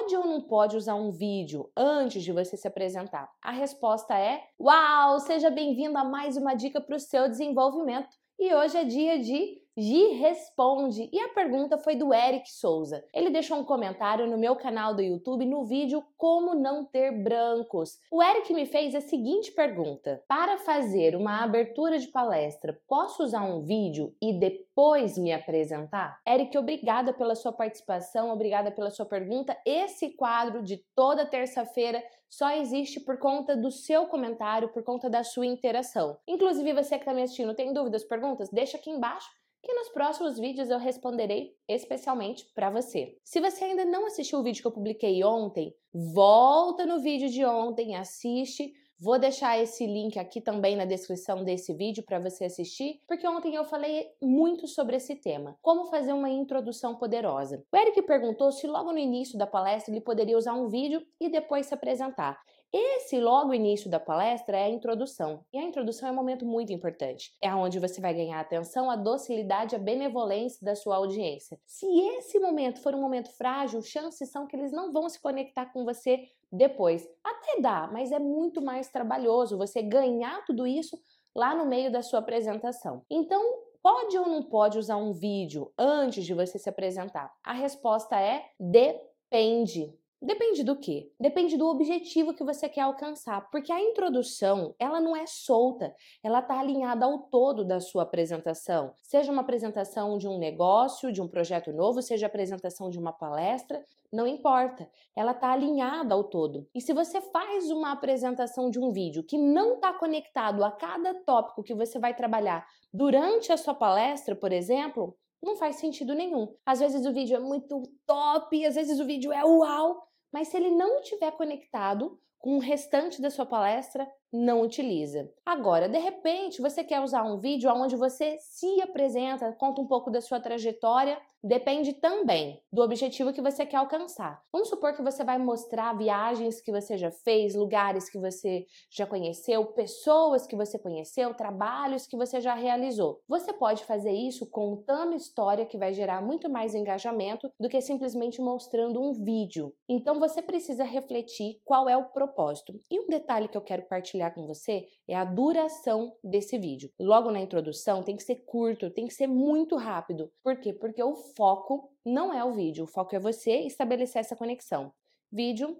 Pode ou não pode usar um vídeo antes de você se apresentar? A resposta é: Uau! Seja bem-vindo a mais uma dica para o seu desenvolvimento. E hoje é dia de Gi Responde. E a pergunta foi do Eric Souza. Ele deixou um comentário no meu canal do YouTube no vídeo Como Não Ter Brancos. O Eric me fez a seguinte pergunta: Para fazer uma abertura de palestra, posso usar um vídeo e depois me apresentar? Eric, obrigada pela sua participação, obrigada pela sua pergunta. Esse quadro de toda terça-feira só existe por conta do seu comentário, por conta da sua interação. Inclusive, você que está me assistindo, tem dúvidas, perguntas? Deixa aqui embaixo que nos próximos vídeos eu responderei especialmente para você. Se você ainda não assistiu o vídeo que eu publiquei ontem, volta no vídeo de ontem, assiste. Vou deixar esse link aqui também na descrição desse vídeo para você assistir, porque ontem eu falei muito sobre esse tema, como fazer uma introdução poderosa. O Eric perguntou se logo no início da palestra ele poderia usar um vídeo e depois se apresentar. Esse logo início da palestra é a introdução. E a introdução é um momento muito importante. É onde você vai ganhar a atenção, a docilidade, a benevolência da sua audiência. Se esse momento for um momento frágil, chances são que eles não vão se conectar com você depois. Até dá, mas é muito mais trabalhoso você ganhar tudo isso lá no meio da sua apresentação. Então, pode ou não pode usar um vídeo antes de você se apresentar? A resposta é depende. Depende do quê? Depende do objetivo que você quer alcançar, porque a introdução, ela não é solta, ela está alinhada ao todo da sua apresentação. Seja uma apresentação de um negócio, de um projeto novo, seja apresentação de uma palestra, não importa, ela está alinhada ao todo. E se você faz uma apresentação de um vídeo que não está conectado a cada tópico que você vai trabalhar durante a sua palestra, por exemplo, não faz sentido nenhum. Às vezes o vídeo é muito top, às vezes o vídeo é uau, mas se ele não estiver conectado com o restante da sua palestra, não utiliza. Agora, de repente, você quer usar um vídeo onde você se apresenta, conta um pouco da sua trajetória depende também do objetivo que você quer alcançar. Vamos supor que você vai mostrar viagens que você já fez, lugares que você já conheceu, pessoas que você conheceu, trabalhos que você já realizou. Você pode fazer isso contando história que vai gerar muito mais engajamento do que simplesmente mostrando um vídeo. Então você precisa refletir qual é o propósito. E um detalhe que eu quero partilhar com você é a duração desse vídeo. Logo na introdução tem que ser curto, tem que ser muito rápido. Por quê? Porque o foco não é o vídeo, o foco é você estabelecer essa conexão. Vídeo,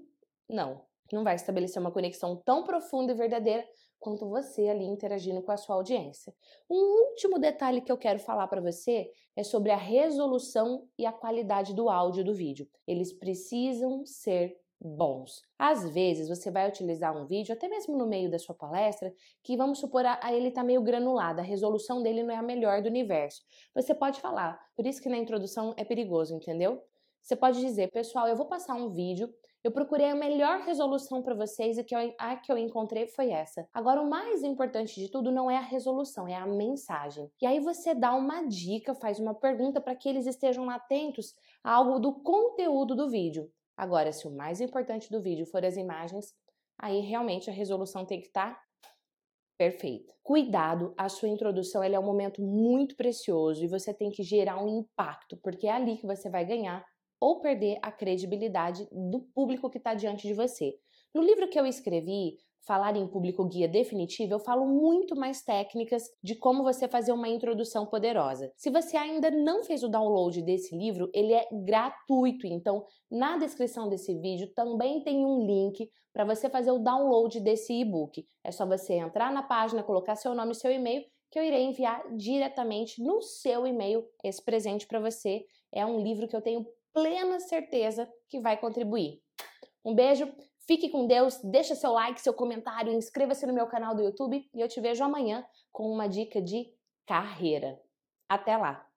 não. Não vai estabelecer uma conexão tão profunda e verdadeira quanto você ali interagindo com a sua audiência. Um último detalhe que eu quero falar para você é sobre a resolução e a qualidade do áudio do vídeo. Eles precisam ser bons. Às vezes você vai utilizar um vídeo, até mesmo no meio da sua palestra, que vamos supor a, a ele está meio granulado, a resolução dele não é a melhor do universo. Você pode falar, por isso que na introdução é perigoso, entendeu? Você pode dizer, pessoal, eu vou passar um vídeo, eu procurei a melhor resolução para vocês e que eu, a que eu encontrei foi essa. Agora, o mais importante de tudo não é a resolução, é a mensagem. E aí você dá uma dica, faz uma pergunta para que eles estejam atentos a algo do conteúdo do vídeo. Agora, se o mais importante do vídeo for as imagens, aí realmente a resolução tem que estar tá perfeita. Cuidado, a sua introdução é um momento muito precioso e você tem que gerar um impacto, porque é ali que você vai ganhar ou perder a credibilidade do público que está diante de você. No livro que eu escrevi, falar em público guia definitivo, eu falo muito mais técnicas de como você fazer uma introdução poderosa. Se você ainda não fez o download desse livro, ele é gratuito, então na descrição desse vídeo também tem um link para você fazer o download desse e-book. É só você entrar na página, colocar seu nome e seu e-mail que eu irei enviar diretamente no seu e-mail esse presente para você. É um livro que eu tenho plena certeza que vai contribuir. Um beijo, Fique com Deus, deixa seu like, seu comentário, inscreva-se no meu canal do YouTube e eu te vejo amanhã com uma dica de carreira. Até lá!